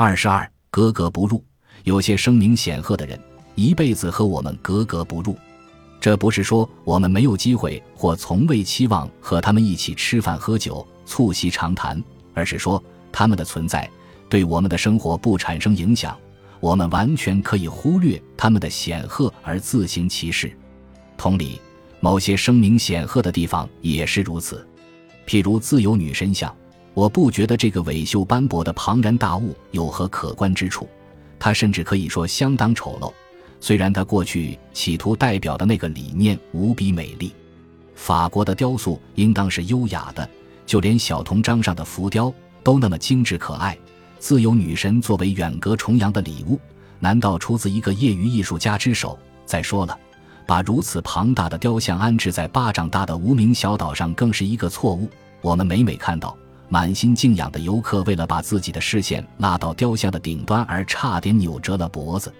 二十二，格格不入。有些声名显赫的人，一辈子和我们格格不入。这不是说我们没有机会或从未期望和他们一起吃饭喝酒、促膝长谈，而是说他们的存在对我们的生活不产生影响。我们完全可以忽略他们的显赫而自行其事。同理，某些声名显赫的地方也是如此。譬如自由女神像，我不觉得这个伟秀斑驳的庞然大物有何可观之处，它甚至可以说相当丑陋。虽然它过去企图代表的那个理念无比美丽，法国的雕塑应当是优雅的，就连小铜章上的浮雕都那么精致可爱。自由女神作为远隔重洋的礼物，难道出自一个业余艺术家之手？再说了，把如此庞大的雕像安置在巴掌大的无名小岛上，更是一个错误。我们每每看到满心敬仰的游客，为了把自己的视线拉到雕像的顶端，而差点扭折了脖子。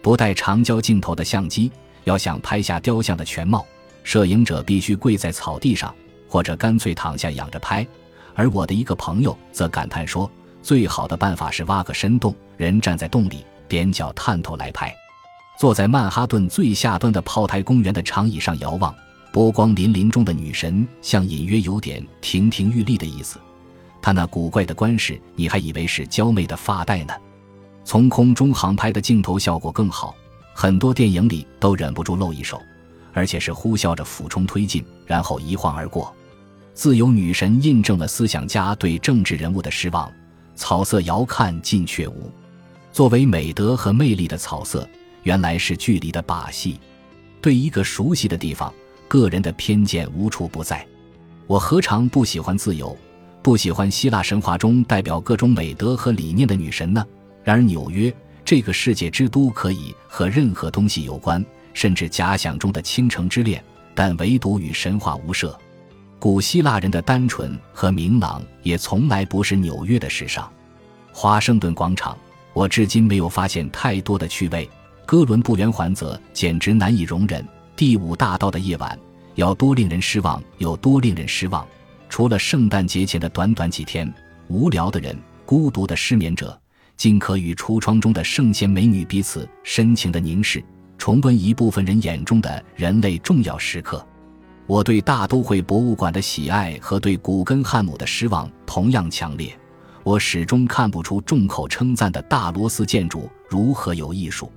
不带长焦镜头的相机，要想拍下雕像的全貌，摄影者必须跪在草地上，或者干脆躺下仰着拍。而我的一个朋友则感叹说。最好的办法是挖个深洞，人站在洞里，踮脚探头来拍。坐在曼哈顿最下端的炮台公园的长椅上遥望，波光粼粼中的女神像隐约有点亭亭玉立的意思。他那古怪的冠饰，你还以为是娇媚的发带呢。从空中航拍的镜头效果更好，很多电影里都忍不住露一手，而且是呼啸着俯冲推进，然后一晃而过。自由女神印证了思想家对政治人物的失望。草色遥看近却无，作为美德和魅力的草色，原来是距离的把戏。对一个熟悉的地方，个人的偏见无处不在。我何尝不喜欢自由，不喜欢希腊神话中代表各种美德和理念的女神呢？然而纽约这个世界之都，可以和任何东西有关，甚至假想中的倾城之恋，但唯独与神话无涉。古希腊人的单纯和明朗也从来不是纽约的时尚。华盛顿广场，我至今没有发现太多的趣味。哥伦布圆环则简直难以容忍。第五大道的夜晚要多令人失望，有多令人失望。除了圣诞节前的短短几天，无聊的人、孤独的失眠者，尽可与橱窗中的圣贤美女彼此深情的凝视，重温一部分人眼中的人类重要时刻。我对大都会博物馆的喜爱和对古根汉姆的失望同样强烈。我始终看不出众口称赞的大罗斯建筑如何有艺术。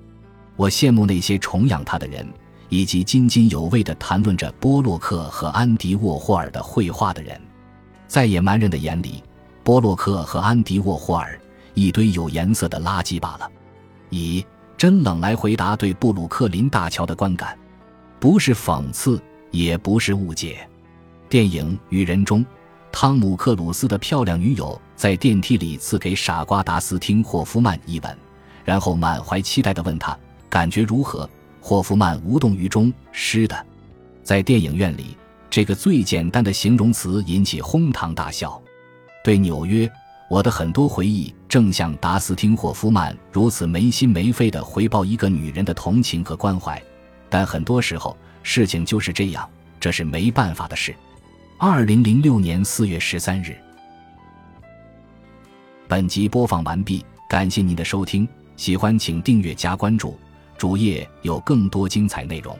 我羡慕那些崇仰他的人，以及津津有味地谈论着波洛克和安迪沃霍尔的绘画的人。在野蛮人的眼里，波洛克和安迪沃霍尔一堆有颜色的垃圾罢了。以真冷来回答对布鲁克林大桥的观感，不是讽刺。也不是误解。电影《与人》中，汤姆克鲁斯的漂亮女友在电梯里赐给傻瓜达斯汀霍夫曼一吻，然后满怀期待地问他感觉如何。霍夫曼无动于衷：“湿的。”在电影院里，这个最简单的形容词引起哄堂大笑。对纽约，我的很多回忆正像达斯汀霍夫曼如此没心没肺地回报一个女人的同情和关怀，但很多时候。事情就是这样，这是没办法的事。二零零六年四月十三日，本集播放完毕，感谢您的收听，喜欢请订阅加关注，主页有更多精彩内容。